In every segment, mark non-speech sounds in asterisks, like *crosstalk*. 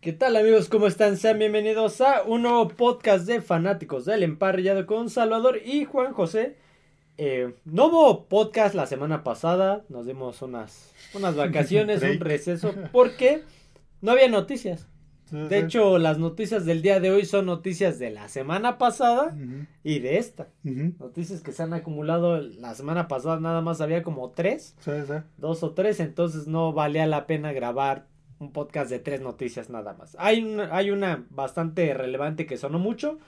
¿Qué tal amigos? ¿Cómo están? Sean bienvenidos a un nuevo podcast de fanáticos del emparrillado con Salvador y Juan José. Eh, no hubo podcast la semana pasada, nos dimos unas, unas *laughs* vacaciones, un receso, porque no había noticias. De hecho, las noticias del día de hoy son noticias de la semana pasada y de esta. Noticias que se han acumulado la semana pasada, nada más había como tres, dos o tres, entonces no valía la pena grabar un podcast de tres noticias nada más. Hay una, hay una bastante relevante que sonó mucho,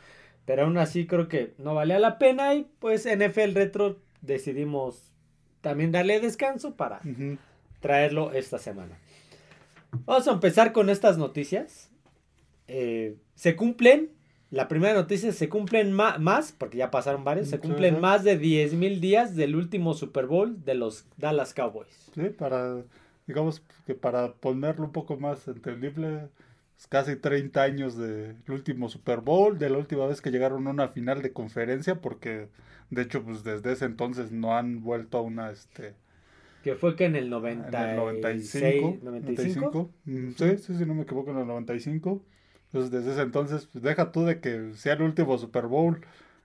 pero aún así creo que no valía la pena y pues NFL Retro decidimos también darle descanso para traerlo esta semana. Vamos a empezar con estas noticias. Eh, se cumplen, la primera noticia, se cumplen más, porque ya pasaron varios, se cumplen más de 10 mil días del último Super Bowl de los Dallas Cowboys. Sí, para digamos que para ponerlo un poco más entendible, es casi 30 años del último Super Bowl, de la última vez que llegaron a una final de conferencia, porque de hecho pues desde ese entonces no han vuelto a una este que fue que en el, 90 en el 95, 95, mm, sí, sí, sí, no me equivoco, en el 95. Entonces, desde ese entonces, pues deja tú de que sea el último Super Bowl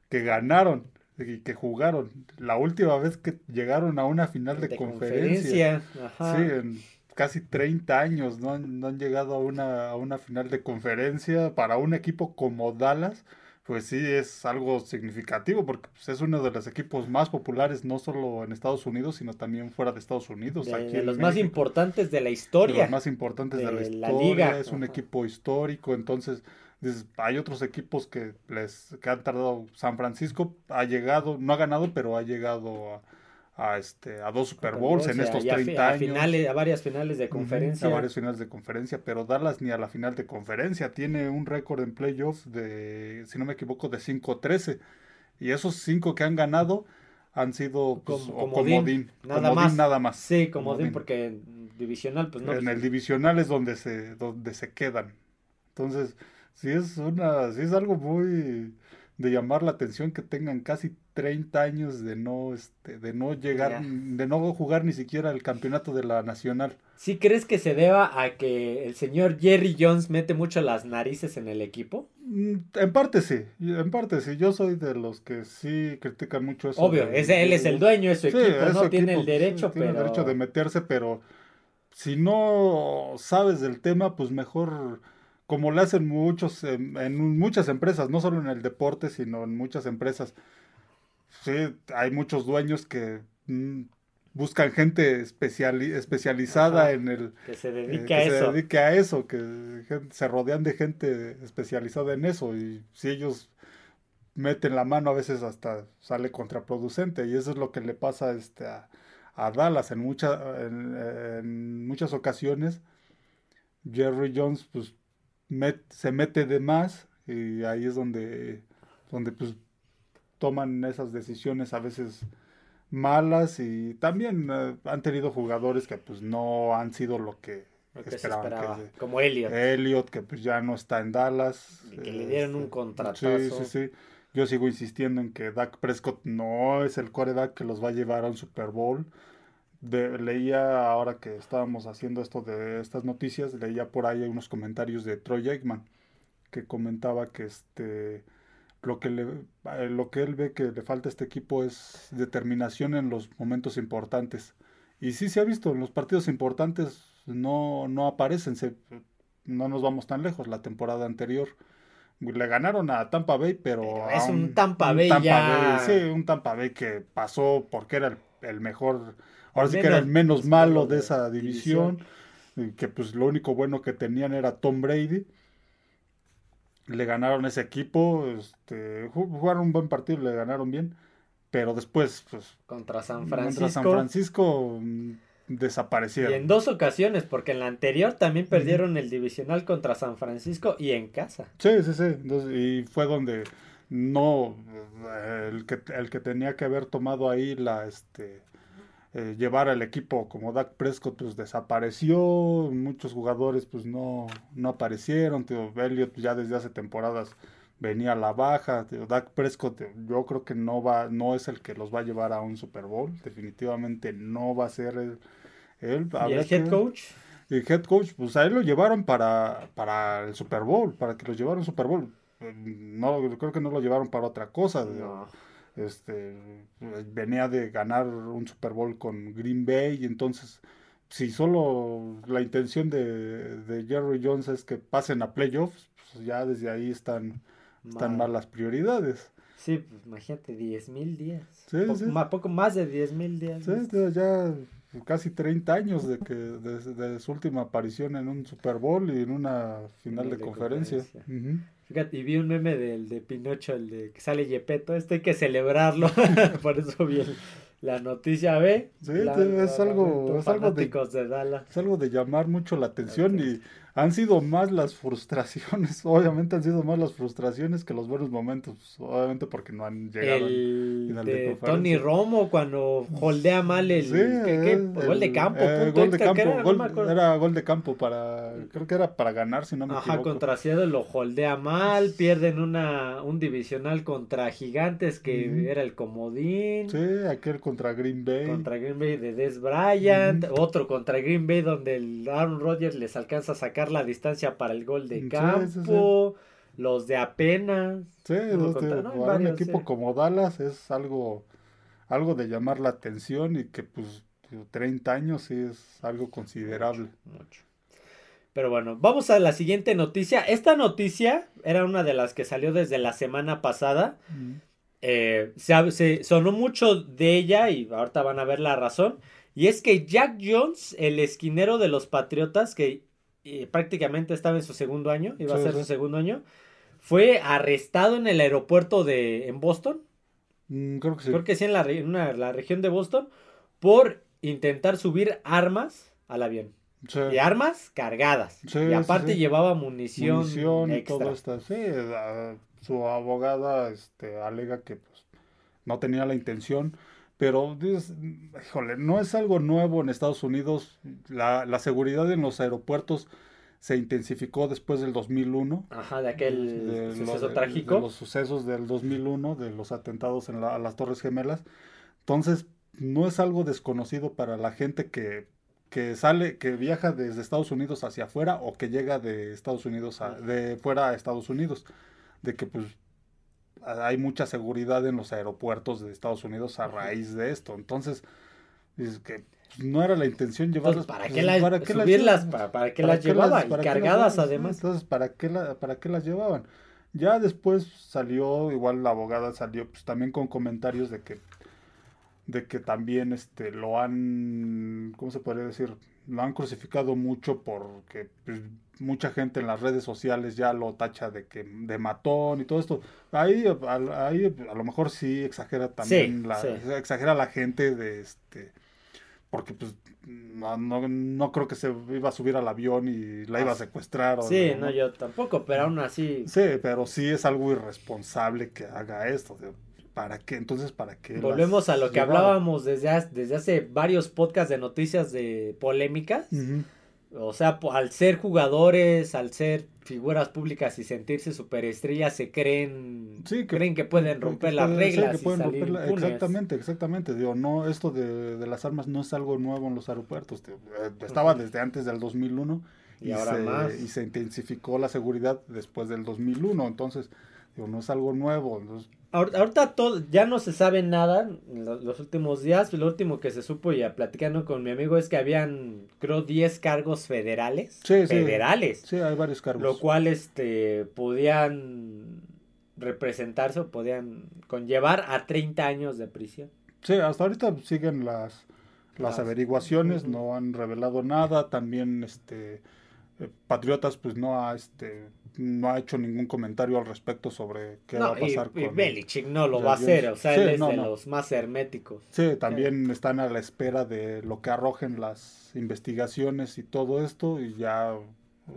que ganaron que jugaron. La última vez que llegaron a una final de, conferencia. Sí, en casi 30 años no han, no han llegado a una, a una final de conferencia para un equipo como Dallas. Pues sí, es algo significativo porque pues, es uno de los equipos más populares no solo en Estados Unidos, sino también fuera de Estados Unidos. De, los más importantes de la historia. De los más importantes de, la historia. liga. Es un equipo histórico, entonces hay otros equipos que les que han tardado. San Francisco ha llegado, no ha ganado, pero ha llegado a, este a dos Super Bowls en estos 30 años. Finales, a varias finales de conferencia. A varias finales de conferencia, pero Dallas ni a la final de conferencia. Tiene un récord en playoffs de, si no me equivoco, de 5-13. Y esos cinco que han ganado han sido pues, como, comodín, nada, más. nada más. Sí, comodín, porque en divisional, pues no. En el divisional es donde se, donde se quedan. Entonces, sí es una, sí es algo muy de llamar la atención que tengan casi 30 años de no, este, de no llegar, de no jugar ni siquiera el campeonato de la nacional. ¿Sí crees que se deba a que el señor Jerry Jones mete mucho las narices en el equipo? Mm, en parte sí, en parte sí. Yo soy de los que sí critican mucho eso. Obvio, él es el dueño de su equipo, no tiene el derecho, tiene el derecho de meterse, pero si no sabes del tema, pues mejor como lo hacen muchos en, muchas empresas, no solo en el deporte, sino en muchas empresas. Sí, hay muchos dueños que mm, buscan gente especializada en el que se dedique a eso. Se dedique a eso, que se rodean de gente especializada en eso y si ellos meten la mano a veces hasta sale contraproducente y eso es lo que le pasa este a, Dallas en, muchas en muchas ocasiones. Jerry Jones pues se mete de más y ahí es donde, donde pues toman esas decisiones a veces malas y también eh, han tenido jugadores que pues no han sido lo que, esperaban. como Elliot. Elliot, que pues ya no está en Dallas. que le dieron un este, contrato. Sí, sí, sí. Yo sigo insistiendo en que Dak Prescott no es el coreback que los va a llevar a un Super Bowl leía ahora que estábamos haciendo esto de estas noticias, leía por ahí unos comentarios de Troy Aikman que comentaba que este lo que le, eh, lo que él ve que le falta a este equipo es determinación en los momentos importantes. Y sí se ha visto, en los partidos importantes no, no aparecen, no nos vamos tan lejos. La temporada anterior le ganaron a Tampa Bay, pero, es un, Tampa Bay ya. sí, un Tampa Bay que pasó porque era el mejor ahora sí que era el menos malo de esa división, que pues lo único bueno que tenían era Tom Brady. Le ganaron ese equipo, este, jugaron un buen partido, le ganaron bien, pero después, pues... Contra San Francisco. Contra San Francisco mm, desaparecieron. Y en dos ocasiones, porque en la anterior también perdieron el divisional contra San Francisco y en casa. Sí, sí, sí. y fue donde no el que, el que tenía que haber tomado ahí la este eh, llevar al equipo como Dak Prescott pues desapareció, muchos jugadores pues no, no aparecieron, tío, Elliot pues, ya desde hace temporadas venía a la baja, tío, Dak Prescott yo creo que no va, no es el que los va a llevar a un Super Bowl, definitivamente no va a ser él. ¿Y el head coach? Y head coach, pues a él lo llevaron para, para el Super Bowl, para que lo llevaran al Super Bowl. Eh, No, creo que no lo llevaron para otra cosa. No. Este, venía de ganar un Super Bowl con Green Bay y entonces si solo la intención de, de Jerry Jones es que pasen a playoffs, pues ya desde ahí están, están Mal. las prioridades. Sí, pues imagínate, 10 mil días. Sí, poco, sí. ma- poco más de 10 mil días. Sí, tío, ya casi 30 años de que de, de su última aparición en un Super Bowl y en una final de, de conferencia. Fíjate, y vi un meme del de Pinocho, el de que sale Yepeto, este hay que celebrarlo. *laughs* Por eso vi el- la noticia, ¿ve? Sí, La- es la- algo- es algo de- de Dallas. Es algo de llamar mucho la atención y han sido más las frustraciones, *laughs* obviamente han sido más las frustraciones que los buenos momentos, obviamente porque no han llegado. El final de de. Tony Romo cuando holdea mal el Sí, ¿qué- qué? el- gol de campo, eh, punto gol de extra, ¿qué campo, era? No gol- acuerdo. era gol de campo para, creo que era para ganar, si no me Ajá, equivoco. contra Seattle lo holdea mal, pierden una, un divisional contra Gigantes que Ujú. era el comodín, Sí, aquel contra Green Bay. contra Green Bay de Des Bryant, otro contra Green Bay donde el Aaron Rodgers les alcanza a sacar la distancia para el gol de Sí, campo, los de apenas. Sí, no, para un equipo como Dallas es algo, algo de llamar la atención y que pues 30 años sí es algo considerable. Mucho. Pero bueno, vamos a la siguiente noticia. Esta noticia era una de las que salió desde la semana pasada. Eh, se, se sonó mucho de ella y ahorita van a ver la razón. Y es que Jack Jones, el esquinero de los Patriotas, que eh, prácticamente estaba en su segundo año, iba a ser sí. su segundo año, fue arrestado en el aeropuerto de en Boston, Mm, creo que sí. creo que sí en la, re- en una- la región de Boston, por intentar subir armas al avión. Sí. Y armas cargadas. Sí, y aparte sí. llevaba munición, Munición y todo esto. Sí, la- su abogada este, alega que pues, no tenía la intención, pero dices, híjole, no es algo nuevo en Estados Unidos. La, la seguridad en los aeropuertos se intensificó después del 2001. Ajá, de aquel de suceso lo- trágico. de los sucesos del 2001, de los atentados en la- a las Torres Gemelas. Entonces, no es algo desconocido para la gente que, que sale, que viaja desde Estados Unidos hacia afuera o que llega de Estados Unidos a, de fuera a Estados Unidos, de que pues hay mucha seguridad en los aeropuertos de Estados Unidos a raíz de esto. Entonces, dices que pues, no era la intención llevarlas. Entonces, ¿para pues, qué las, ¿para qué las subirlas? llevas? ¿Para, para qué ¿Para las qué llevaba? las- y las cargadas llevas? además. Entonces, ¿para qué, la- ¿para qué las llevaban? Ya después salió, igual la abogada salió pues también con comentarios de que de que también este lo han, ¿cómo se podría decir? Lo han crucificado mucho porque pues, mucha gente en las redes sociales ya lo tacha de que de matón y todo esto. Ahí, a, ahí a lo mejor sí exagera también Sí, la, sí. exagera la gente de este porque pues no, no, no creo que se iba a subir al avión y la iba a secuestrar. o Sí, no, yo tampoco, pero aún así Sí, pero sí es algo irresponsable que haga esto. ¿Para qué? Entonces, ¿para qué? volvemos a lo que hablábamos desde, hace- desde hace varios podcasts de noticias de polémicas. Ujú. O sea, al ser jugadores, al ser figuras públicas y sentirse superestrellas, se creen, Sí, que- creen que pueden romper las reglas que pueden y salir romperla-. Exactamente, exactamente. Digo, no, esto de, de las armas no es algo nuevo en los aeropuertos. Eh, Estaba desde antes del 2001 Y ahora se, más. y se intensifico la seguridad después del 2001. Entonces, digo, no es algo nuevo. entonces, Ahorita todo, ya no se sabe nada en lo- los últimos días. Lo último que se supo y platicando con mi amigo es que habían, creo, 10 cargos federales. Sí, federales. sí, hay varios cargos. Lo cual este, podían representarse o podían conllevar a 30 años de prisión. Sí, hasta ahorita siguen las, las averiguaciones, no han revelado nada. También este eh, Patriotas pues no ha este no ha hecho ningún comentario al respecto sobre qué va a pasar y con Belichick no lo va a hacer, o sea, Sí, él es no, de no. los más herméticos. Sí, también están a la espera de lo que arrojen las investigaciones y todo esto y ya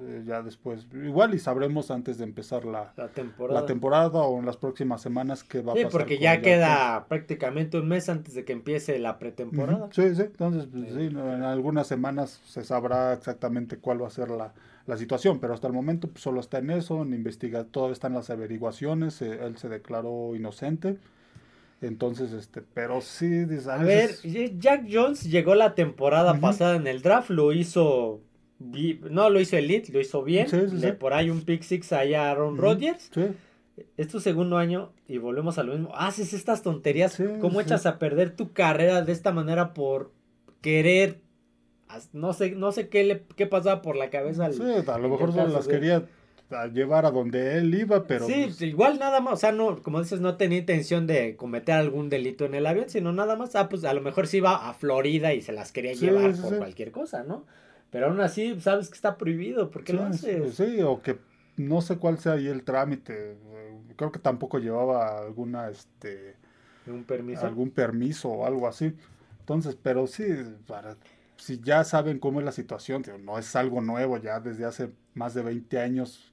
eh, ya después igual y sabremos antes de empezar la, La temporada. la temporada o en las próximas semanas qué va a Sí, pasar porque con ya queda prácticamente un mes antes de que empiece la pretemporada. Sí, sí, entonces pues, sí, en algunas semanas se sabrá exactamente cuál va a ser la, la situación, pero hasta el momento pues, solo está en eso, en investiga, todavía están las averiguaciones, eh, él se declaró inocente, entonces, este, pero sí, dices, a ver, Jack Jones llegó la temporada pasada en el draft, lo hizo no lo hizo Elite, lo hizo bien. Sí, sí, Le- sí. Por ahí un pick six allá a Aaron. Rodgers. Es tu segundo año y volvemos a lo mismo. Haces estas tonterías. ¿Cómo echas a perder tu carrera de esta manera por querer? No sé, no sé qué le qué pasaba por la cabeza. al- sí, a lo mejor solo las quería a llevar a donde él iba, pero sí, pues, igual nada más, o sea, no, como dices, no tenía intención de cometer algún delito en el avión, sino nada más, ah, pues a lo mejor sí iba a Florida y se las quería Sí, llevar sí, por sí. cualquier cosa, ¿no? Pero aún así, sabes que está prohibido, ¿por qué lo sí, haces? sí, o que no sé cuál sea ahí el trámite. eh, Creo que tampoco llevaba alguna, este, Un permiso. algún permiso o algo así. Entonces, pero sí, para, si ya saben cómo es la situación, no es algo nuevo, ya desde hace más de 20 años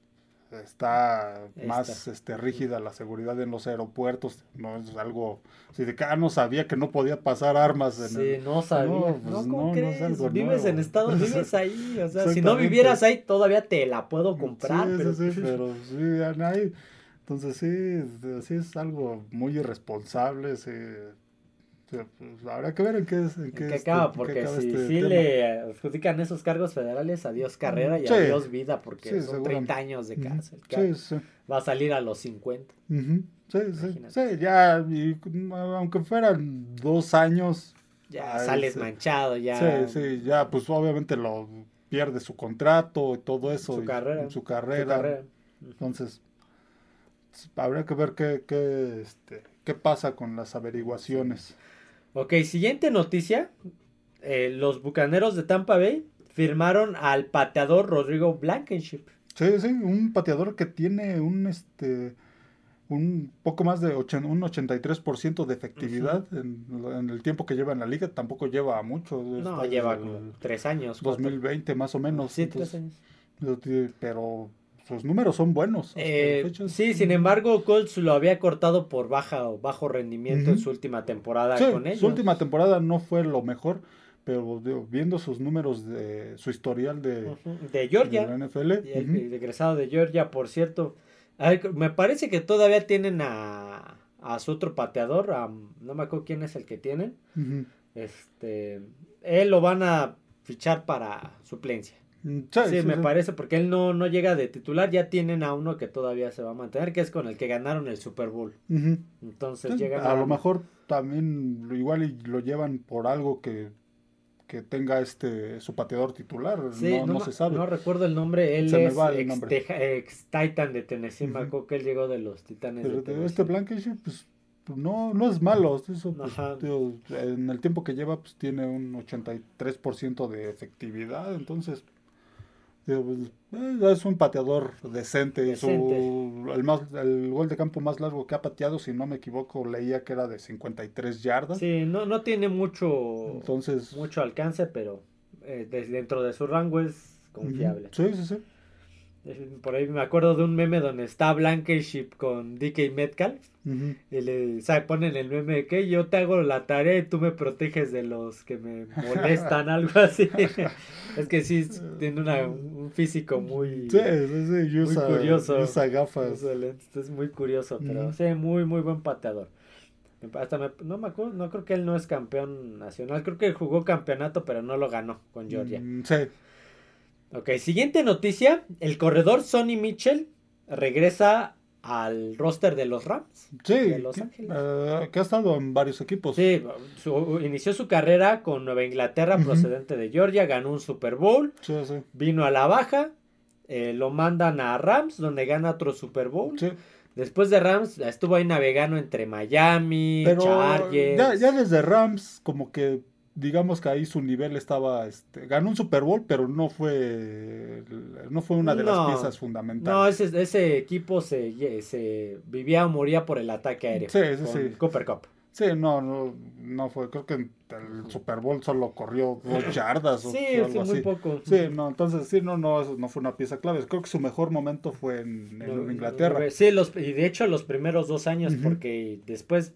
está más este, rígida la seguridad en los aeropuertos, no es algo, si de cada no sabía que no podía pasar armas en Sí, el- no sabía. No, No, pues, ¿cómo no, no es crees? algo vives nuevo. en Estados vives *laughs* ahí. O sea, si no vivieras ahí, todavía te la puedo comprar. Sí, pero, sí, sí, *laughs* pero sí, hay. Entonces sí, sí es algo muy irresponsable, sí. Sí, pues, habrá que ver en qué, es- en ¿En qué, qué este, acaba? en qué Porque acaba si este tema. le adjudican esos cargos federales, adiós carrera y Sí. adiós vida, porque Sí, son seguramente. 30 años de cárcel. Sí. Va a salir a los 50. Ujú. Sí, sí, Imagínate. sí, ya, y, aunque fueran dos años, Ya Ay, sales sí. manchado, ya. sí, sí, ya, pues obviamente lo pierde su contrato y todo eso. Su y carrera. Su su carrera. carrera. Entonces, habría que ver qué, qué, este, qué pasa con las averiguaciones. Ok, siguiente noticia. Eh, los bucaneros de Tampa Bay firmaron al pateador Rodrigo Blankenship. Sí, sí, un pateador que tiene un este un poco más de ochen- un 83% de efectividad en, en el tiempo que lleva en la liga, tampoco lleva mucho. No, está lleva como tres años. cuatro. 2020 más o menos. Sí, tres años. pero sus números son buenos. Eh, sí, sin embargo, Colts lo había cortado por baja o bajo rendimiento en su última temporada Sí, con ellos. su última temporada no fue lo mejor, pero digo, viendo sus números de su historial de, De Georgia. de la NFL, Y el ujú, el egresado de Georgia, por cierto. Ver, me parece que todavía tienen a, a su otro pateador. a- no me acuerdo quién es el que tienen. Este, él lo van a fichar para suplencia. Mm, Sí, me parece, porque él no, no llega de titular. Ya tienen a uno que todavía se va a mantener, que es con el que ganaron el Super Bowl. Entonces llegan a lo mejor también igual lo llevan por algo que, que tenga este su pateador titular, no, no se sabe. No recuerdo el nombre. Él Se me es ex, nombre. Teja- ex Titan de Tennessee. Me Ujú. acuerdo que él llegó de los Titanes Pero de Tennessee. este Blankenship, pues no, no es malo. Eso, pues, en el tiempo que lleva, pues tiene un 83% de efectividad. Entonces, pues, es un pateador decente. su- el, más, el gol de campo más largo que ha pateado, si no me equivoco, leía que era de 53 yardas. Sí, no, no tiene mucho, Entonces, mucho alcance, pero eh, dentro de su rango es confiable. sí, sí, sí. Por ahí me acuerdo de un meme donde está Blankenship con DK Metcalf. Y le sabe, ponen el meme de que yo te hago la tarea y tú me proteges de los que me molestan, *laughs* algo así. es que sí, tiene una- un físico muy, Sí, sí, muy curioso. usa gafas. Es muy curioso, pero sí, muy, muy buen pateador. Hasta me- no me acuerdo, no creo que él no es campeón nacional. Creo que jugó campeonato, pero no lo ganó con Georgia. Mm, Sí, Ok, siguiente noticia. El corredor Sonny Mitchell regresa al roster de los Rams. sí. De Los que, Ángeles. eh, que ha estado en varios equipos. Sí, su- inició su carrera con Nueva Inglaterra procedente de Georgia, ganó un Super Bowl, Sí, sí. vino a la baja, eh, lo mandan a Rams, donde gana otro Super Bowl. sí. Después de Rams, estuvo ahí navegando entre Miami, Pero Chargers. ya, ya desde Rams, como que digamos que ahí su nivel estaba, este, ganó un Super Bowl, pero no fue, no fue una de No. las piezas No, fundamentales. ese, ese equipo se, se vivía o moría por el ataque aéreo. Sí, sí, con sí. Cooper Cup. Sí, no, no, no fue, creo que el Super Bowl solo corrió dos yardas o Sí, algo sí, muy poco. Sí, no, entonces sí, no, no, eso no fue una pieza clave. Creo que su mejor momento fue en, en No, Inglaterra. no, Sí, los, y de hecho los primeros dos años, porque después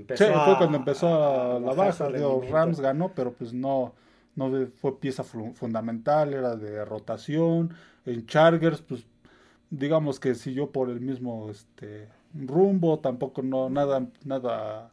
empezó Sí, fue cuando empezó a, la baja. Digo. Rams ganó, pero pues no, no fue pieza fu- fundamental, era de rotación. En Chargers, pues digamos que siguió por el mismo este rumbo, tampoco no nada nada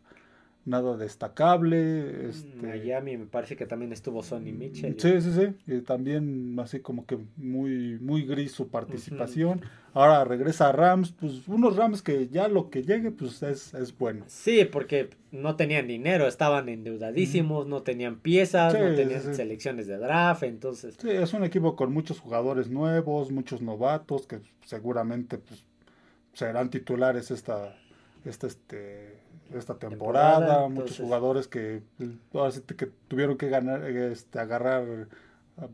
nada destacable. Este... Miami me parece que también estuvo Sonny Mitchell. Sí, sí, sí. Y también así como que muy, muy gris su participación. Ahora regresa a Rams, pues unos Rams que ya lo que llegue pues es, es bueno. Sí, porque no tenían dinero, estaban endeudadísimos, no tenían piezas, no tenían selecciones de draft, entonces... Sí, es un equipo con muchos jugadores nuevos, muchos novatos que seguramente pues serán titulares esta, esta, este, esta temporada, muchos jugadores que, que tuvieron que ganar, este, agarrar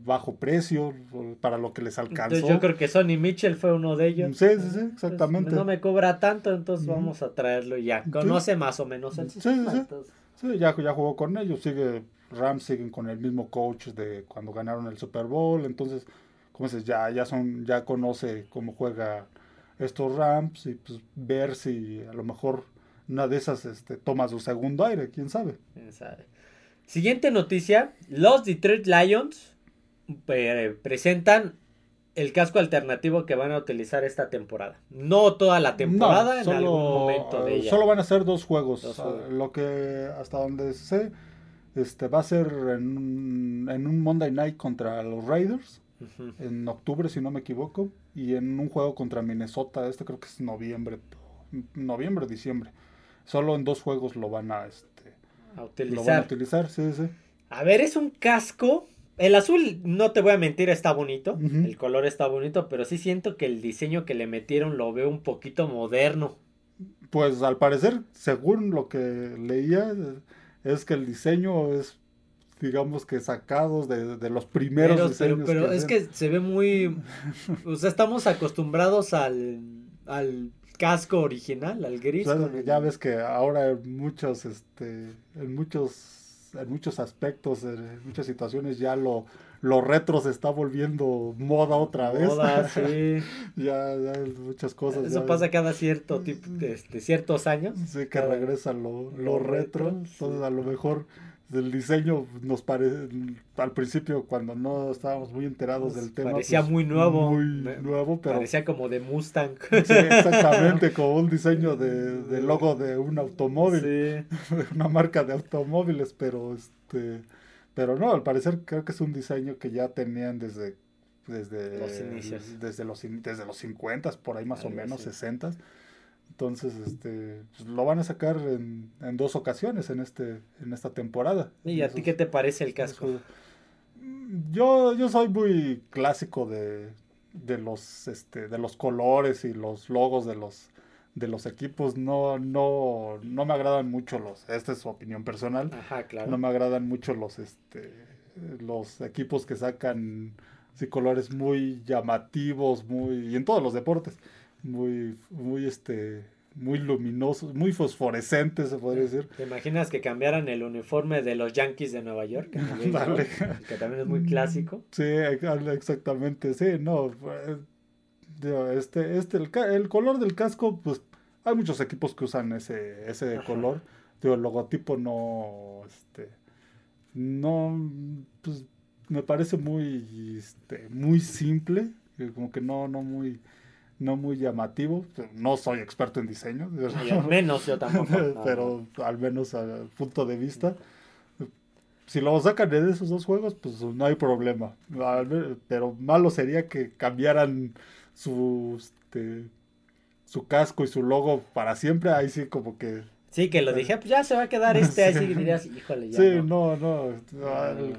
bajo precio para lo que les alcanzó. yo creo que Sonny Mitchell fue uno de ellos. Sí, sí, sí, exactamente. no me cobra tanto, entonces vamos a traerlo ya. Conoce más o menos el sistema. Sí, sí, ya, ya jugó con ellos, sigue Rams siguen con el mismo coach de cuando ganaron el Super Bowl, entonces, como dices, ya, ya son, ya conoce cómo juega estos Rams y pues ver si a lo mejor una de esas este, toma su segundo aire, quién sabe. ¿Quién sabe? Siguiente noticia, los Detroit Lions presentan el casco alternativo que van a utilizar esta temporada. No toda la temporada, solo, en algún momento de ella. Solo van a ser dos juegos. Ah, lo que hasta donde sé, este va a ser en un, en un Monday Night contra los Raiders. En octubre, si no me equivoco. Y en un juego contra Minnesota. Este creo que es noviembre. Noviembre, diciembre. Solo en dos juegos lo van a, este, utilizar. Lo van a utilizar, sí, sí. A ver, es un casco el azul, no te voy a mentir, está bonito. El color está bonito, pero sí siento que el diseño que le metieron lo veo un poquito moderno. Pues al parecer, según lo que leía, es que el diseño es, digamos que sacados de, los primeros diseños. Pero, es que se ve muy. *laughs* o sea, estamos acostumbrados al, al casco original, al gris. ya ves que ahora muchos, este, en muchos en muchos aspectos, en muchas situaciones ya lo, lo retro se está volviendo moda otra vez. Moda, sí. *laughs* ya, ya muchas cosas. Eso pasa cada cierto tipo de, ciertos años. Sí, que regresa lo, lo, retro. Entonces a lo mejor el diseño nos parece, al principio cuando no estábamos muy enterados del tema. Parecía pues, muy nuevo. Muy nuevo, pero... Parecía como de Mustang. Sí, exactamente, *laughs* como un diseño de, de logo de un automóvil. Sí. *laughs* Una marca de automóviles, pero este... Pero no, al parecer creo que es un diseño que ya tenían desde desde los inicios. desde los desde los 50 por ahí más o menos 60 entonces, este, pues, lo van a sacar en, dos ocasiones en este, en esta temporada. ¿Y a ti qué te parece el casco? Yo, yo soy muy clásico de, de los, este, de los colores y los logos de los, de los equipos. No, no, no me agradan mucho los, esta es su opinión personal. Ajá, claro. No me agradan mucho los, este, los equipos que sacan sí, colores muy llamativos, muy, y en todos los deportes muy, muy, este, muy luminosos, muy fosforescentes, se podría decir. ¿Te imaginas que cambiaran el uniforme de los Yankees de Nueva York? Que también es *laughs* muy clásico. Sí, exactamente, sí, no. Este, este, el, color del casco, pues hay muchos equipos que usan ese, ese color. el logotipo no, este, no, pues me parece muy, este, muy simple, como que no, no muy, no muy llamativo. No soy experto en diseño. al menos yo tampoco. *laughs* pero al menos al punto de vista. Si lo sacan de esos dos juegos, pues no hay problema. Pero malo sería que cambiaran su, este, su casco y su logo para siempre. Ahí sí como que Sí, que lo dije, pues ya se va a quedar este, *laughs* así dirías, híjole, ya. Sí, no, no,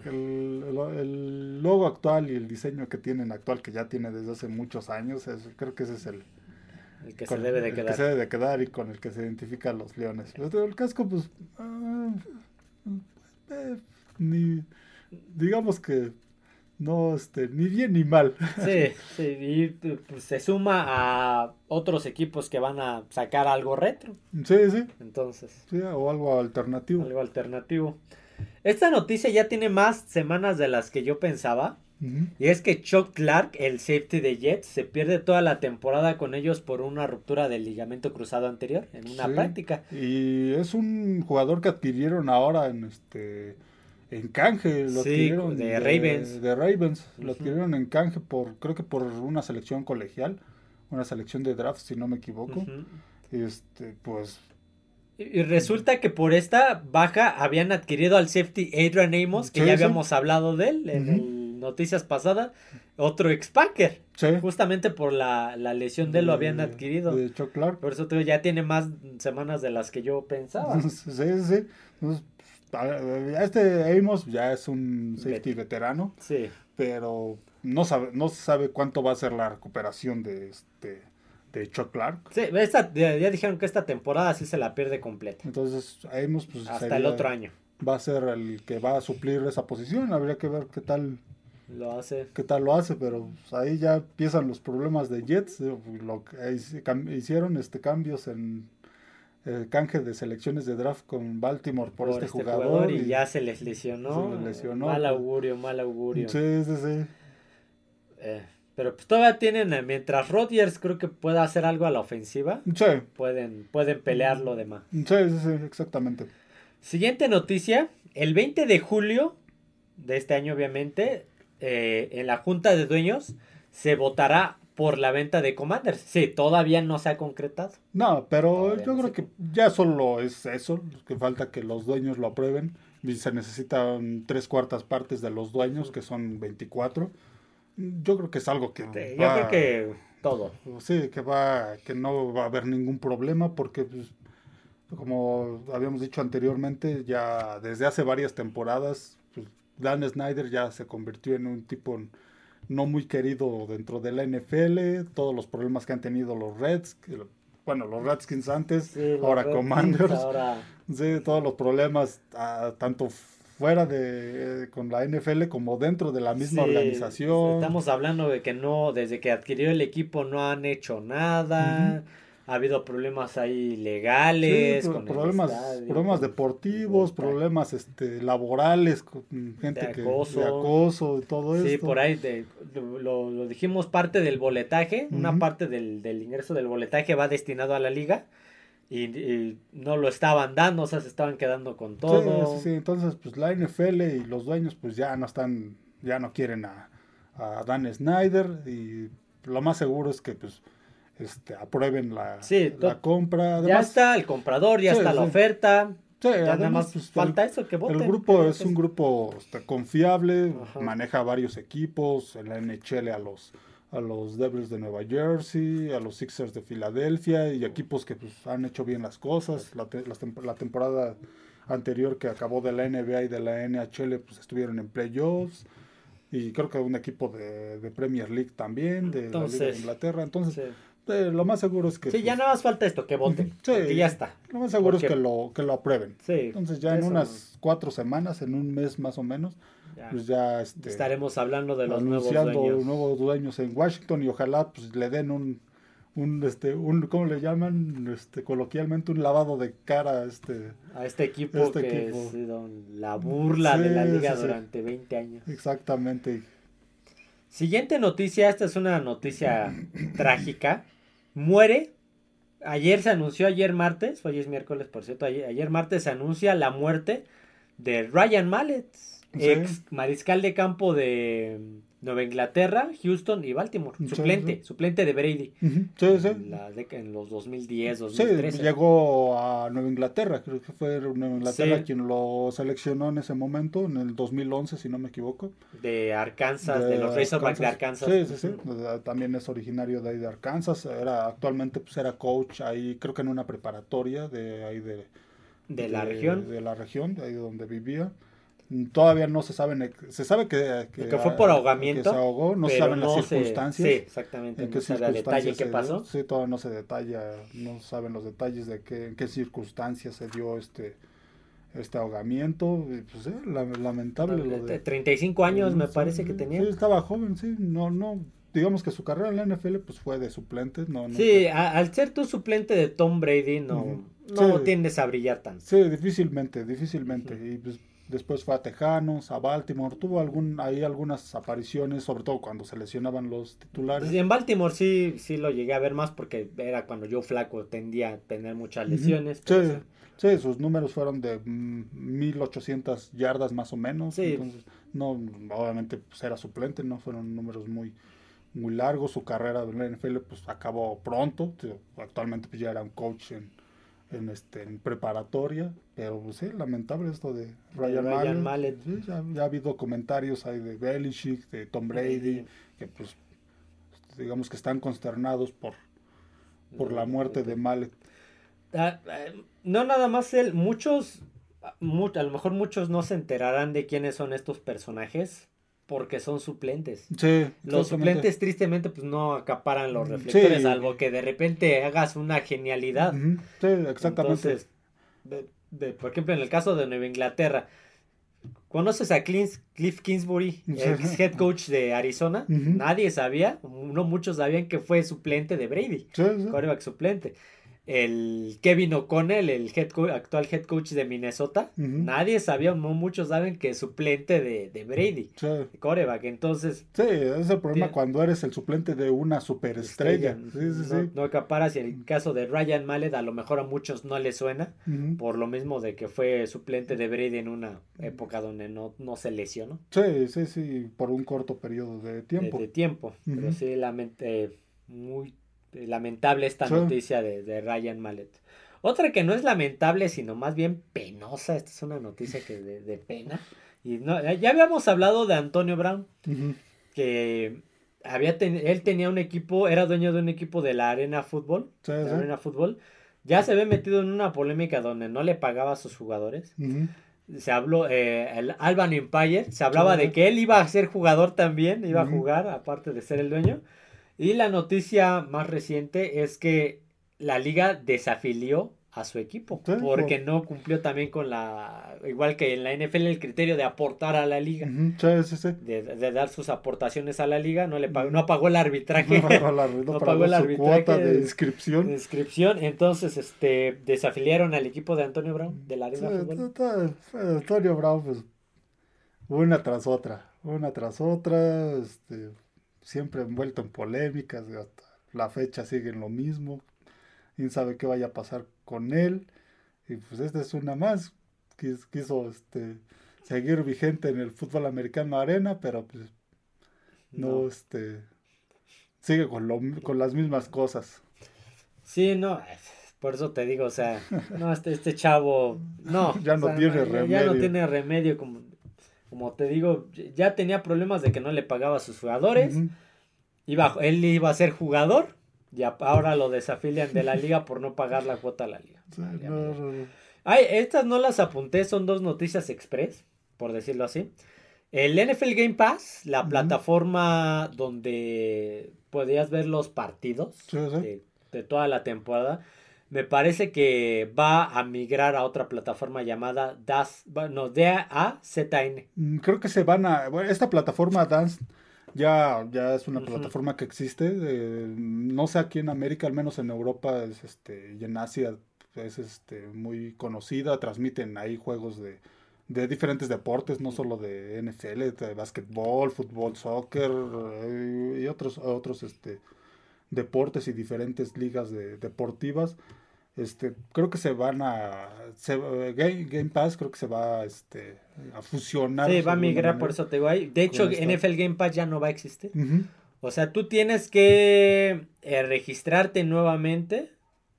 el, logo actual y el diseño que tienen actual, que ya tiene desde hace muchos años, creo que ese es el, el que se debe de quedar. que se debe de quedar y con el que se identifican los leones. El casco, pues, ah, eh, ni, digamos que no, este, ni bien ni mal. Sí, sí, y pues, se suma a otros equipos que van a sacar algo retro. Sí, sí. Entonces. Sí, o algo alternativo. Algo alternativo. Esta noticia ya tiene más semanas de las que yo pensaba. Y es que Chuck Clark, el safety de Jets, se pierde toda la temporada con ellos por una ruptura del ligamento cruzado anterior en una práctica. Y es un jugador que adquirieron ahora en este en canje, lo adquirieron de, Ravens. De, Ravens, lo adquirieron en canje por, creo que por una selección colegial, una selección de draft, si no me equivoco. Este, pues, Y resulta que por esta baja habían adquirido al safety Adrian Amos, que Sí, ya sí. habíamos hablado de él en el noticias pasadas, otro ex-Packer. Sí. Justamente por la, la lesión de él lo habían adquirido. De Clark. Por eso ya tiene más semanas de las que yo pensaba. *laughs* Sí, sí, sí. Entonces, este Amos ya es un safety veterano, Sí. pero no sabe, no se sabe cuánto va a ser la recuperación de este de Chuck Clark. Sí, esta, ya, ya dijeron que esta temporada sí se la pierde completa. Entonces, Amos pues, Hasta sería- el otro año. va a ser el que va a suplir esa posición. Habría que ver qué tal Lo hace. qué tal lo hace, pero pues, ahí ya empiezan los problemas de Jets. Lo que hicieron este cambios en el canje de selecciones de draft con Baltimore por, este, jugador, y, ya se les lesionó. se les lesionó. Mal augurio, mal augurio. Sí, sí, sí. Eh, pero pues todavía tienen, eh, mientras Rodgers creo que pueda hacer algo a la ofensiva, Sí, pueden, pueden pelear lo demás. sí, sí, sí, exactamente. Siguiente noticia, el 20 de julio de este año obviamente, eh, en la Junta de Dueños se votará por la venta de Commanders. Sí, todavía no se ha concretado. No, pero Todavía yo no creo que ya solo es eso, que falta que los dueños lo aprueben. Y se necesitan tres cuartas partes de los dueños, que son 24. Yo creo que es algo que Sí, va- yo creo que todo. Sí, que va, que no va a haber ningún problema porque, pues, como habíamos dicho anteriormente, ya desde hace varias temporadas, pues, Dan Snyder ya se convirtió en un tipo no muy querido dentro de la NFL, todos los problemas que han tenido los Reds, bueno, los Redskins antes, Sí, ahora Redskins, Commanders, Ahora, sí, todos los problemas, ah, tanto fuera de con la NFL como dentro de la misma sí, organización. Estamos hablando de que no, desde que adquirió el equipo no han hecho nada. Ha habido problemas ahí legales. Sí, con problemas, estadio, problemas deportivos, problemas este, laborales, con gente De que acoso. de acoso y todo Sí, esto. por ahí de- lo, lo dijimos parte del boletaje, una parte del, del ingreso del boletaje va destinado a la liga y, y no lo estaban dando, o sea, se estaban quedando con Sí, todo. sí, sí, entonces pues la NFL y los dueños pues ya no están, ya no quieren a, a Dan Snyder y lo más seguro es que pues este aprueben la, Sí, la to- compra. ya está el comprador, ya Sí, está la oferta, sí, ya nada además, más pues, el- falta eso que voten. El grupo es un grupo este, confiable, Ajá. maneja varios equipos, en la NHL a los a los Devils de Nueva Jersey, a los Sixers de Filadelfia y equipos que pues, han hecho bien las cosas. La, te- la temporada anterior que acabó de la NBA y de la NHL pues estuvieron en playoffs y creo que un equipo de, de Premier League también, de la Liga de Inglaterra. Entonces, Sí, eh, lo más seguro es que Sí, ya pues, nada más falta esto, que voten. Sí. porque ya está. lo más seguro porque- es que lo, que lo aprueben. Sí, Entonces ya en unas cuatro semanas, en un mes más o menos, ya. pues ya este, estaremos hablando de los nuevos anunciando dueños. nuevos dueños en Washington y ojalá pues le den un, un este, un, ¿cómo le llaman? Este, coloquialmente un lavado de cara a este, A este equipo Este que equipo. sido la burla de la liga sí, sí. durante 20 años. exactamente. Siguiente noticia, esta es una noticia *clears throat* trágica. Muere. Ayer se anunció, ayer martes, hoy es miércoles por cierto, ayer, ayer martes se anuncia la muerte de Ryan Mallet, Sí. ex mariscal de campo de Nueva Inglaterra, Houston y Baltimore. Sí, Suplente, sí. suplente de Brady. Sí, sí. En, la década- en los 2010, Sí, 2013. llegó a Nueva Inglaterra, creo que fue Nueva Inglaterra Sí. quien lo seleccionó en ese momento, en el 2011, si no me equivoco. de Arkansas, de, los Razorbacks de Arkansas. Sí, sí, sí. Eh, También es originario de ahí de Arkansas. Era, actualmente pues era coach ahí, creo que en una preparatoria de ahí de, De la región. De la región, de ahí donde vivía. Todavía no se sabe, ne- se sabe que, Que fue por ahogamiento, que se ahogó, no se saben no las se- circunstancias. sí, exactamente. en No qué sabe a detalle circunstancias qué se pasó. dio. Sí, todavía no se detalla, no saben los detalles de qué, en qué circunstancias se dio este este ahogamiento. y, Pues, eh, la- lamentable lo de, 35 años me parece que tenía. Sí, estaba joven, sí. No, no. Digamos que su carrera en la NFL pues fue de suplente. No, no Sí, a- al ser tu suplente de Tom Brady, no, no Sí. tiendes a brillar tanto. Sí, difícilmente, difícilmente. Y pues, después fue a Tejanos, a Baltimore. Tuvo algún, ahí algunas apariciones, sobre todo cuando se lesionaban los titulares. En Baltimore sí, sí lo llegué a ver más porque era cuando yo flaco tendía a tener muchas lesiones. Sí, sí. sí, sus números fueron de mm, 1800 yardas más o menos. Sí. Entonces, no, obviamente pues era suplente, no fueron números muy muy largos. Su carrera en la NFL pues acabó pronto. Actualmente pues ya era un coach en, en este en preparatoria, pero pues, sí, lamentable esto de Ryan, Ryan Mallet. Sí, ya, ya ha habido comentarios ahí de Belichick, de Tom Brady, que pues digamos que están consternados por, por la muerte de Mallet. Ah, eh, no nada más él, muchos, mu- a lo mejor muchos no se enterarán de quiénes son estos personajes porque son suplentes. Sí, Los suplentes tristemente pues no acaparan los reflectores, sí. salvo que de repente hagas una genialidad. Sí, exactamente. Entonces, de- de- por ejemplo, en el caso de Nueva Inglaterra, ¿conoces a Clint- Cliff Kingsbury, ex head coach de Arizona? Nadie sabía, no muchos sabían que fue suplente de Brady, Sí, sí. suplente. El Kevin O'Connell, el head co- actual head coach de Minnesota, nadie sabía, no muchos saben que es suplente de, de Brady, Sí. de. Entonces, Sí, ese es el problema Tiene- cuando eres el suplente de una superestrella. Sí, sí, sí. no, no acaparas. Y el caso de Ryan Mallet, a lo mejor a muchos no le suena. Por lo mismo de que fue suplente de Brady en una época donde no, no se lesionó Sí, sí, sí, por un corto periodo de de, tiempo. de tiempo. Pero sí, lamente, muy lamentable esta Sí. noticia de, de Ryan Mallet. Otra que no es lamentable, sino más bien penosa. Esta es una noticia que de, de pena. Y no, ya habíamos hablado de Antonio Brown, que había ten- él tenía un equipo, era dueño de un equipo de la Arena Fútbol. Sí, de sí. la Arena Fútbol. Ya se había metido en una polémica donde no le pagaba a sus jugadores. Se habló, eh, el Alban Empire, se hablaba de que él iba a ser jugador también, iba a jugar, aparte de ser el dueño. Y la noticia más reciente es que la liga desafilió a su equipo, Sí, porque por- no cumplió también con la, igual que en la NFL, el criterio de aportar a la liga. Sí, sí, de, de dar sus aportaciones a la liga, no le pagó, *laughs* no pagó el arbitraje. No pagó la- no No pagó el arbitraje cuota de inscripción. de inscripción, entonces este desafiliaron al equipo de Antonio Brown de la Sí, Arena Antonio Brown, pues, una tras otra, una tras otra, este, siempre envuelto en polémicas, hasta la fecha sigue en lo mismo, quién sabe qué vaya a pasar con él, y pues esta es una más, quis- quiso este, seguir vigente en el fútbol americano arena, pero pues no, No. este, sigue con, lo, con las mismas cosas. Sí, no, por eso te digo, o sea, no, este, este chavo, no. *laughs* Ya no o sea, tiene ya- Ya no remedio. tiene remedio, como, como te digo, ya tenía problemas de que no le pagaba a sus jugadores, Ujú. iba, él iba a ser jugador, y ahora lo desafilian de la liga por no pagar la cuota a la liga. Sí, Válgame no, Dios. no, no. Ay, estas no las apunté, son dos noticias express, por decirlo así. El NFL Game Pass, la plataforma donde podías ver los partidos Sí, sí. de, de toda la temporada, me parece que va a migrar a otra plataforma llamada DAS, no, D-A-Z-N. Mm, Creo que se van a. Bueno, esta plataforma Dance ya, ya es una plataforma que existe. eh, no sé aquí en América, al menos en Europa es, este, y en Asia es este, muy conocida. Transmiten ahí juegos de, de diferentes deportes, no solo de NFL, de básquetbol, fútbol, soccer eh, y otros, otros este, deportes y diferentes ligas de, deportivas. Este, creo que se van a se- eh, Game, Game Pass creo que se va este, a fusionar. Sí, va a migrar, por eso te digo ahí. De hecho. NFL Game Pass ya no va a existir. O sea, tú tienes que eh, registrarte nuevamente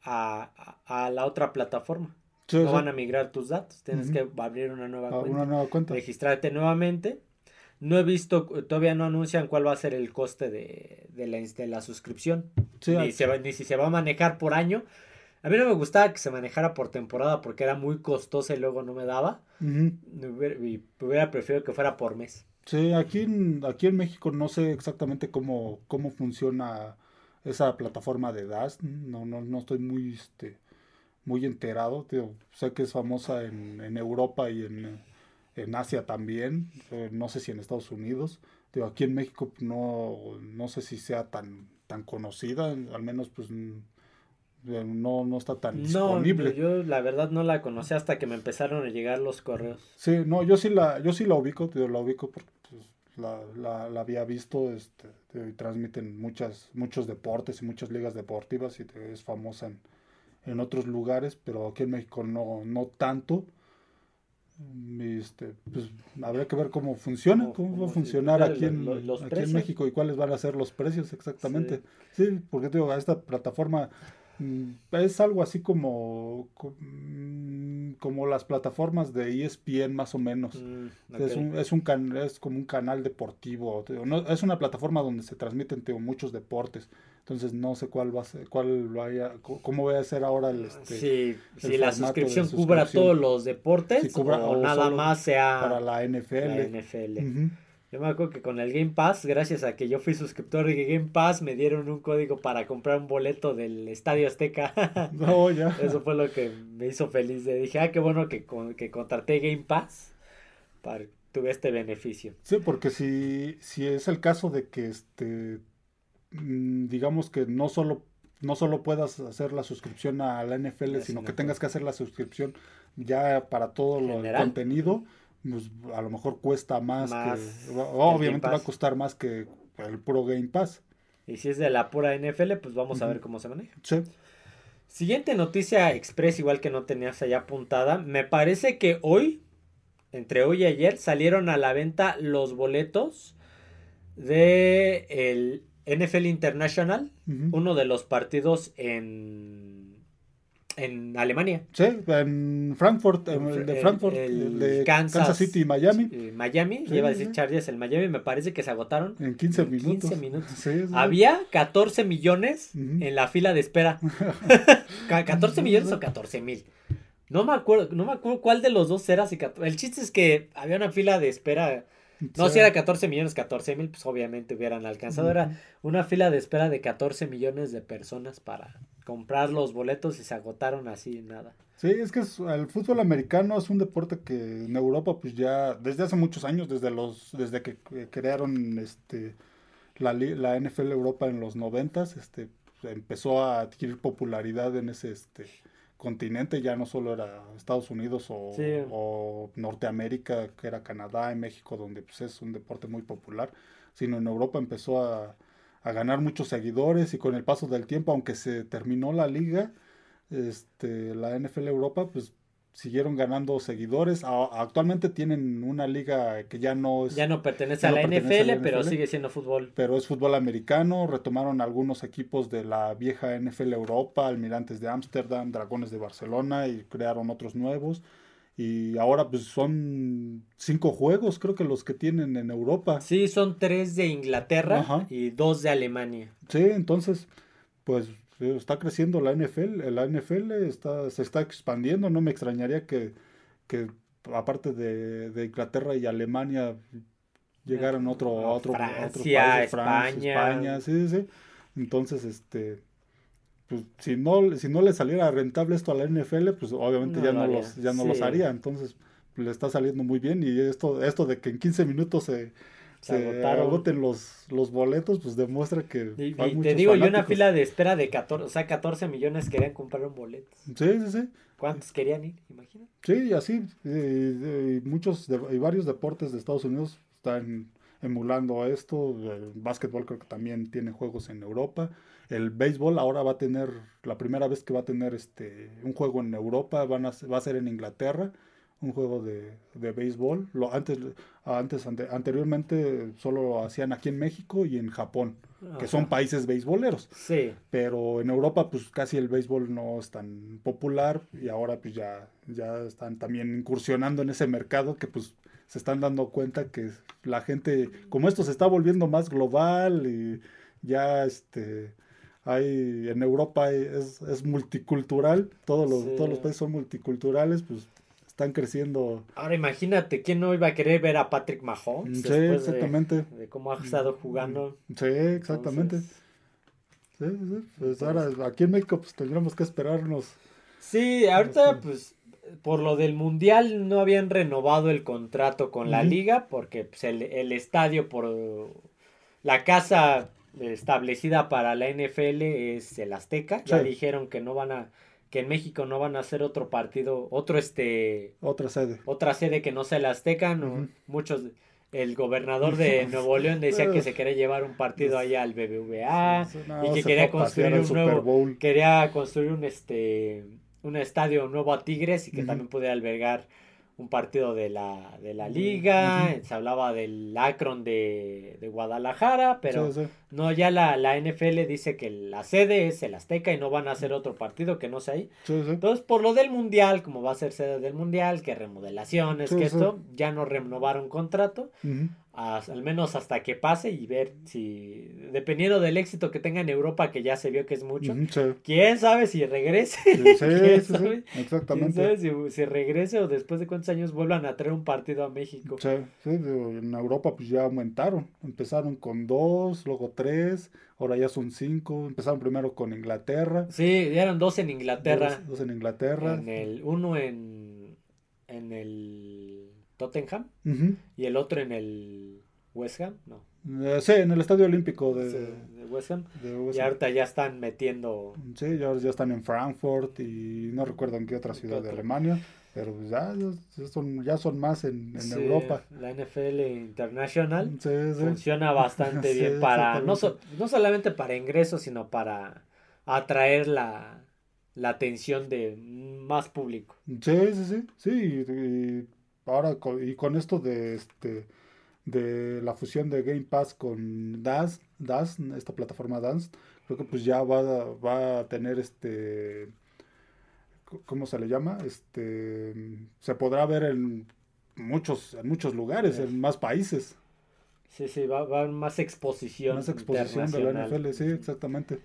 a, a- a la otra plataforma. Sí, No sí. van a migrar tus datos. Tienes que abrir una nueva Ah, cuenta. una nueva cuenta. registrarte nuevamente. No he visto, todavía no anuncian cuál va a ser el coste de, de la, de la suscripción. Sí, ni, ah, se va- ni si se va a manejar por año. A mí no me gustaba que se manejara por temporada porque era muy costosa y luego no me daba. Me hubiera, y hubiera preferido que fuera por mes. Sí, aquí en, aquí en México no sé exactamente cómo, cómo funciona esa plataforma de DAS. No, no, no estoy muy, este, muy enterado. Tío, sé que es famosa en, en Europa y en, en Asia también. eh, no sé si en Estados Unidos. Tío, aquí en México no, no sé si sea tan, tan conocida. Al menos pues no, no está tan No, disponible. yo la verdad no la conocí hasta que me empezaron a llegar los correos. Sí, no, yo sí la, yo sí la ubico, tío, la ubico porque pues, la, la, la había visto, este, tío, y transmiten muchas, muchos deportes y muchas ligas deportivas y tío, es famosa en, en otros lugares, pero aquí en México no, no tanto. Y, este, pues habría que ver cómo funciona, Cómo- cómo, va a funcionar aquí, en, aquí en. México y cuáles van a ser los precios exactamente. Sí, porque digo, a esta plataforma Mm, Es algo así como, co- mm, como las plataformas de ESPN más o menos. Mm, Es, un, es, un can- es como un canal deportivo. no- es una plataforma donde se transmiten te digo, muchos deportes. Entonces no sé cuál va a ser, cuál vaya, cómo va a ser ahora el este Si, si la suscripción cubra todos los deportes Si cubra- o o nada más sea para la la NFL. Ujú. Yo me acuerdo que con el Game Pass, gracias a que yo fui suscriptor de Game Pass, me dieron un código para comprar un boleto del Estadio Azteca. *laughs* No, ya. Eso fue lo que me hizo feliz. Dije, ah, qué bueno que, que contraté Game Pass. Para, tuve este beneficio. Sí, porque si, si es el caso de que este mm, digamos que no solo no solo puedas hacer la suscripción a la NFL, sino sino que tengas que hacer la suscripción ya para todo lo, el contenido, pues a lo mejor cuesta más, Más que obviamente va a costar más que el puro Game Pass. Y si es de la pura NFL, pues vamos a ver cómo se maneja. Sí. Siguiente noticia express, igual que no tenías allá apuntada. Me parece que hoy, entre hoy y ayer, salieron a la venta los boletos de el NFL International, uno de los partidos en, en Alemania. Sí, en Frankfurt, en el de Frankfurt, el el de Kansas, City y Miami, Miami, Sí, iba a decir. Chargers, el Miami, me parece que se agotaron. en 15 en minutos. 15 minutos. Sí, sí. Había 14 millones en la fila de espera. *laughs* Ca- 14 millones o 14 mil. No me acuerdo, no me acuerdo cuál de los dos era. Si 14 el chiste es que había una fila de espera. *laughs* No, Sí. si era 14 millones, 14 mil, pues obviamente hubieran alcanzado. Era una fila de espera de 14 millones de personas para comprar los boletos y se agotaron así, nada. Sí, es que es- el fútbol americano es un deporte que en Europa pues ya desde hace muchos años, desde los desde que eh, crearon este la, la NFL Europa en los noventas, este empezó a adquirir popularidad en ese este continente, ya no solo era Estados Unidos o, Sí. o Norteamérica, que era Canadá y México, donde pues es un deporte muy popular, sino en Europa empezó a, a ganar muchos seguidores y con el paso del tiempo, aunque se terminó la liga, este, la NFL Europa, pues siguieron ganando seguidores. A- actualmente tienen una liga que ya no es, Ya no pertenece ya a la pertenece a NFL, pero sigue siendo fútbol. pero es fútbol americano. Retomaron algunos equipos de la vieja NFL Europa, Almirantes de Ámsterdam, Dragones de Barcelona y crearon otros nuevos. Y ahora pues son cinco juegos, creo que los que tienen en Europa. Sí, son tres de Inglaterra Ajá. y dos de Alemania. Sí, entonces, pues está creciendo la NFL, la NFL está, se está expandiendo, no me extrañaría que, que aparte de, de Inglaterra y Alemania llegaran otro, a otro, a otro Francia, país, Francia, España. Sí, sí, sí. Entonces, este, pues si no, si no le saliera rentable esto a la NFL, pues obviamente No ya no los, ya no los haría, entonces le está saliendo muy bien y esto, esto de que en 15 minutos se, Se agoten los, los boletos, pues demuestra que Y, hay y te digo, yo una fila de espera de 14, o sea, 14 millones querían comprar un boleto. Sí, sí, sí. ¿Cuántos querían ir? Imagínate. Sí, y así. Y, y muchos de- y varios deportes de Estados Unidos están emulando esto. El básquetbol creo que también tiene juegos en Europa. El béisbol ahora va a tener, la primera vez que va a tener este un juego en Europa, van a, va a ser en Inglaterra, un juego de, de béisbol. Lo, antes, antes ante- anteriormente solo lo hacían aquí en México y en Japón, que son países beisboleros. Sí. Pero en Europa, pues casi el béisbol no es tan popular y ahora pues ya, ya están también incursionando en ese mercado que pues se están dando cuenta que la gente, como esto se está volviendo más global y ya este hay en Europa es, es multicultural, todos los, Sí. todos los países son multiculturales, pues están creciendo. Ahora imagínate, ¿quién no iba a querer ver a Patrick Mahomes? Sí, después de- exactamente. De, cómo ha estado jugando. Sí, exactamente. Entonces, Sí, sí, sí. Pues ahora aquí en México pues tendremos que esperarnos. Sí, ahorita pues por lo del mundial no habían renovado el contrato con la liga porque pues, el, el estadio por la casa establecida para la NFL es el Azteca. Ya Sí. dijeron que no van a que en México no van a hacer otro partido, otro este Otra sede. otra sede que no sea el Azteca, no, muchos el gobernador de *laughs* Nuevo León decía que se *laughs* quería llevar un partido allá al BBVA, Sí, no, y que quería construir un nuevo- Bowl. quería construir un este un estadio nuevo a Tigres y que también pudiera albergar un partido de la, de la liga, se hablaba del Akron de, de Guadalajara, pero sí. No, ya la, la NFL dice que la sede es el Azteca y no van a hacer otro partido que no sea ahí. Sí, sí. Entonces, por lo del Mundial, como va a ser sede del Mundial, que remodelaciones, Sí, que esto, ya no renovaron contrato, al menos hasta que pase y ver si, dependiendo del éxito que tenga en Europa, que ya se vio que es mucho, quién sabe si regrese. Sí, *laughs* ¿Quién sabe? ¿Quién exactamente. sabe si, si regrese o después de cuántos años vuelvan a traer un partido a México? En Europa pues ya aumentaron. Empezaron con dos, luego tres, ahora ya son cinco. Empezaron primero con Inglaterra. Sí, eran dos en Inglaterra. Dos, dos en Inglaterra. En el, uno en, en el Tottenham Ujú. y el otro en el West Ham. No, Eh, sí, en el Estadio Olímpico de, sí, de West Ham. de Y USA. ahorita ya están metiendo. Sí, ya, ya están en Frankfurt y no recuerdo en qué otra ciudad de? Alemania, pero pues ya, ya son, ya son más en, en Sí, Europa. La NFL International Sí, sí. funciona bastante *laughs* bien para. No, so- no solamente para ingresos, sino para atraer la, la atención de más público. Sí, sí, sí, sí, y, y ahora con, y con esto de este de la fusión de Game Pass con Dance, Dance, esta plataforma Dance, creo que pues ya va, va a tener este ¿cómo se le llama? Este se podrá ver en muchos en muchos lugares, Sí. en más países, Sí, sí, va, va a haber más exposición. más exposición de la. NFL, sí, exactamente.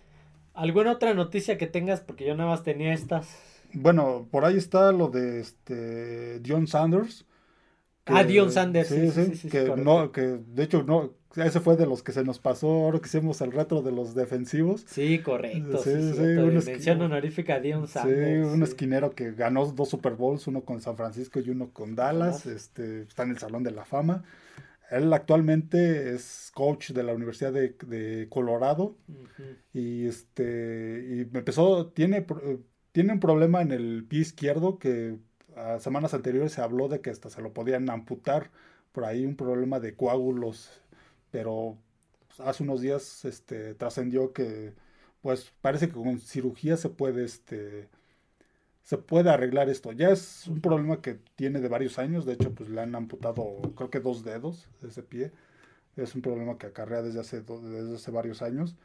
¿Alguna otra noticia que tengas? Porque yo nada más tenía estas. Bueno, por ahí está lo de este Dion Sanders. Ah, Dion Sanders, Sí, sí, sí, sí, que no, que de hecho no, ese fue de los que se nos pasó ahora que hicimos el retro de los defensivos. Sí, correcto. Sí, Sí, un mención honorífica a Dion Sí, Sanders. un sí. esquinero que ganó dos Super Bowls, uno con San Francisco y uno con Dallas, este, está en el Salón de la Fama. Él actualmente es coach de la Universidad de, de Colorado y este y empezó tiene eh, tiene un problema en el pie izquierdo que a semanas anteriores se habló de que hasta se lo podían amputar por ahí un problema de coágulos pero pues, hace unos días este trascendió que pues parece que con cirugía se puede este se puede arreglar esto ya es un problema que tiene de varios años de hecho pues le han amputado creo que dos dedos de ese pie es un problema que acarrea desde hace, desde hace varios años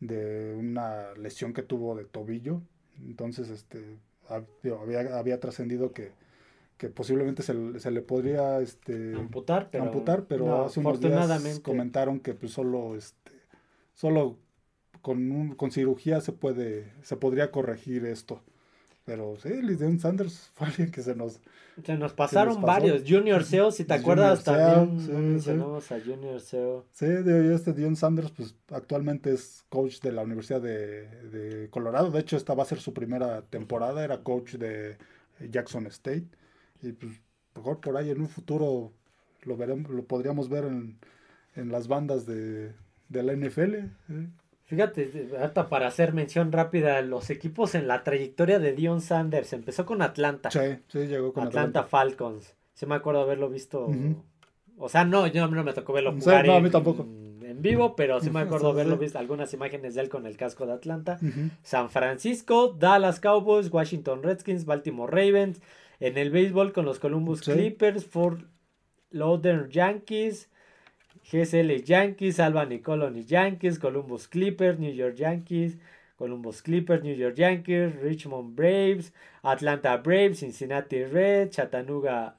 de una lesión que tuvo de tobillo. Entonces, este, había, había trascendido que, que posiblemente se, le- se le podría este, Amputar, pero. amputar, pero no, hace unos días comentaron que pues solo, este, solo con, un, con cirugía se puede, se podría corregir esto. Pero sí, Lidion Sanders *laughs* fue alguien que se nos... Se nos pasaron pasó. varios. Junior Seo, si te acuerdas, también sí, no sí. mencionamos a Junior Seo. Sí, y este Dion Sanders, pues actualmente es coach de la Universidad de, de Colorado. De hecho, esta va a ser su primera temporada. Era coach de Jackson State. Y pues, mejor por ahí en un futuro lo veremos, lo podríamos ver en, en las bandas de, de la NFL. ¿eh? Fíjate, ahorita para hacer mención rápida, los equipos en la trayectoria de Dion Sanders. Empezó con Atlanta. Sí, sí, llegó con Atlanta, Atlanta. Falcons. Sí me acuerdo haberlo visto. O sea, no, yo no me tocó verlo Sí, jugar no, a en, mí tampoco. en vivo, pero sí me acuerdo haberlo visto, algunas imágenes de él con el casco de Atlanta. San Francisco, Dallas Cowboys, Washington Redskins, Baltimore Ravens. En el béisbol con los Columbus Sí. Clippers, Fort Lauderdale Yankees, GSL Yankees, Albany Colony Yankees, Columbus Clippers, New York Yankees, Columbus Clippers, New York Yankees, Richmond Braves, Atlanta Braves, Cincinnati Reds, Chattanooga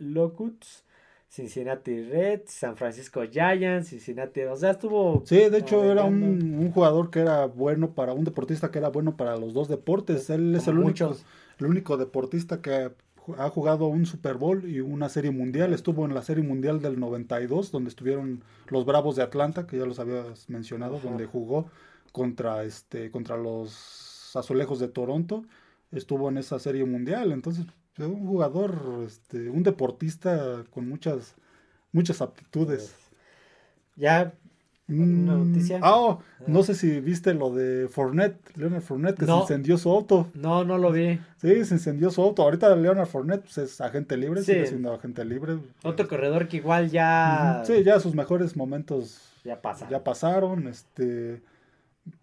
Locusts, Cincinnati Reds, San Francisco Giants, Cincinnati, o sea, estuvo Sí, de hecho era un, un jugador que era bueno para, un deportista que era bueno para los dos deportes. Él es el único, el único deportista que ha jugado un Super Bowl y una Serie Mundial. Estuvo en la Serie Mundial del 92, donde estuvieron los Bravos de Atlanta, que ya los habías mencionado, Ajá. donde jugó contra, este, contra los Azulejos de Toronto. Estuvo en esa Serie Mundial. Entonces, un jugador, este, un deportista con muchas, muchas aptitudes. Ya ¿Una Mm, noticia? ah, oh, no sé si viste lo de Fournette, Leonard Fournette, que No. se incendió su auto. No, no lo vi. Sí, se incendió su auto. Ahorita Leonard Fournette pues, es agente libre, Sí. sigue siendo agente libre. Otro corredor que igual ya. Sí, ya sus mejores momentos ya pasa. ya pasaron. Este,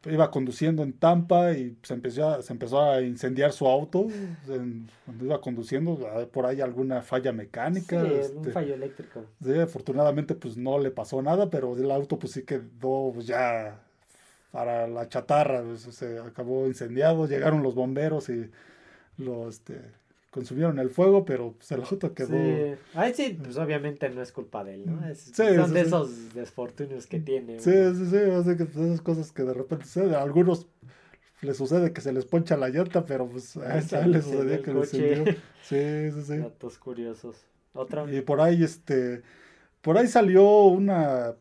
iba conduciendo en Tampa y se empezó a, se empezó a incendiar su auto en- cuando iba conduciendo, ah, por ahí alguna falla mecánica. Sí, un este, fallo eléctrico. sí, afortunadamente pues no le pasó nada, pero el auto pues sí quedó pues, ya para la chatarra, pues, se acabó incendiado, llegaron los bomberos y lo este, consumieron el fuego, pero pues, el auto quedó... Sí. Ahí sí, pues obviamente no es culpa de él, ¿no? Es- Sí, son sí, de esos desfortunios que tiene. Sí, sí, sí, sea que pues, esas cosas que de repente suceden. A algunos les sucede que se les poncha la llanta, pero pues a Se a él le sucedió que le. *laughs* Sí, sí, sí. Datos curiosos. Otra. Y por ahí, este, por ahí salió una,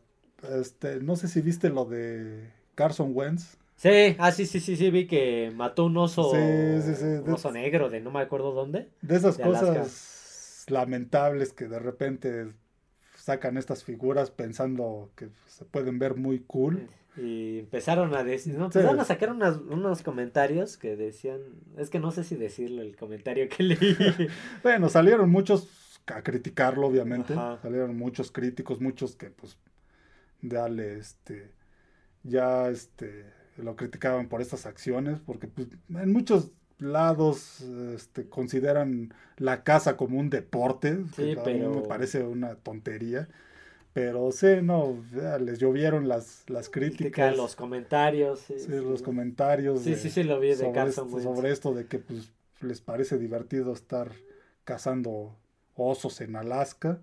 este, no sé si viste lo de Carson Wentz. Sí, ah, sí, sí, sí, sí, vi que mató un oso, Sí, sí, sí, un oso negro de no me acuerdo dónde. De esas De cosas lamentables que de repente sacan estas figuras pensando que se pueden ver muy cool. Y empezaron a decir, no, Sí. empezaron a sacar unas- unos comentarios que decían, es que no sé si decirlo el comentario que leí. *laughs* Bueno, salieron muchos a criticarlo, obviamente. Ajá. Salieron muchos críticos, muchos que, pues, dale, este, ya, este, lo criticaban por estas acciones, porque, pues, en muchos lados, este, consideran la caza como un deporte, que Sí, a mí me pero- parece una tontería. Pero sí, no, ya les llovieron las, las Critica críticas, los comentarios. Sí, sí, sí. los comentarios. Sí, de- sí, sí, lo vi de sobre, Carson esto, Wentz. sobre esto de que pues les parece divertido estar cazando osos en Alaska.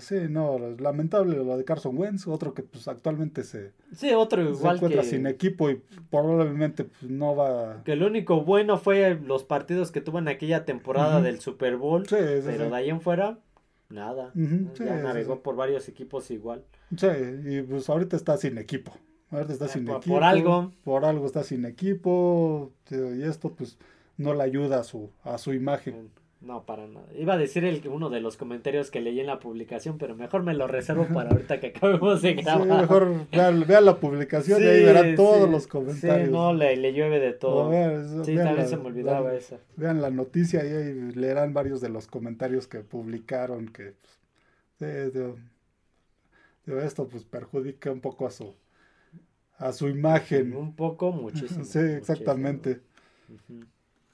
Sí, no, lamentable lo de Carson Wentz, otro que pues actualmente se, Sí, otro se igual encuentra que, sin equipo y probablemente pues, no va... que lo único bueno fue los partidos que tuvo en aquella temporada del Super Bowl. Sí, sí, pero de ahí en fuera, nada. Ya navegó por varios equipos igual. Sí, y pues ahorita está sin equipo. Ahorita está Eh, sin por- equipo. por algo. Por algo está sin equipo. Y esto pues no le ayuda a su, a su imagen. No, para nada. Iba a decir el, uno de los comentarios que leí en la publicación, pero mejor me lo reservo para ahorita que acabemos de Sí, grabar. mejor vean, vean la publicación y ahí verán todos sí, los comentarios. Sí, no, le, le llueve de todo. vean, Sí, vean se me olvidaba la- eso. Vean la noticia y ahí leerán varios de los comentarios que publicaron que pues, digo, digo, esto pues perjudica un poco a su a su imagen. Un poco, muchísimo. Sí, exactamente. muchísimo.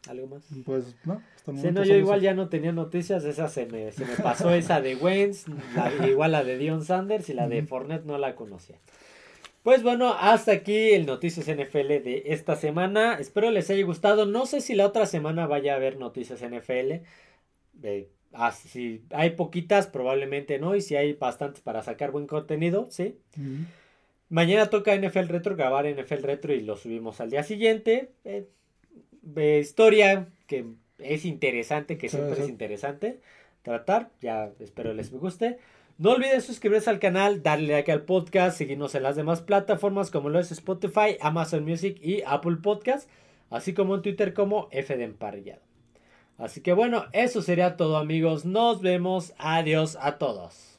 ¿Algo más? Pues no, hasta el Sí, no, yo igual eso. ya no tenía noticias, esa se me, se me pasó esa de Wentz, la- igual la de Dion Sanders y la de Ujú. Fournette no la conocía. Pues bueno, hasta aquí el Noticias NFL de esta semana. Espero les haya gustado. No sé si la otra semana vaya a haber Noticias NFL. Eh, ah, si hay poquitas, probablemente no. Y si hay bastantes para sacar buen contenido, sí. Mañana toca NFL Retro, grabar NFL Retro y lo subimos al día siguiente. Eh, eh, historia que es interesante, que siempre sí. es interesante tratar. Ya espero les guste. No olviden suscribirse al canal, darle like al podcast, seguirnos en las demás plataformas como lo es Spotify, Amazon Music y Apple Podcast, así como en Twitter como F de Emparrillado. Así que bueno, eso sería todo amigos. Nos vemos. Adiós a todos.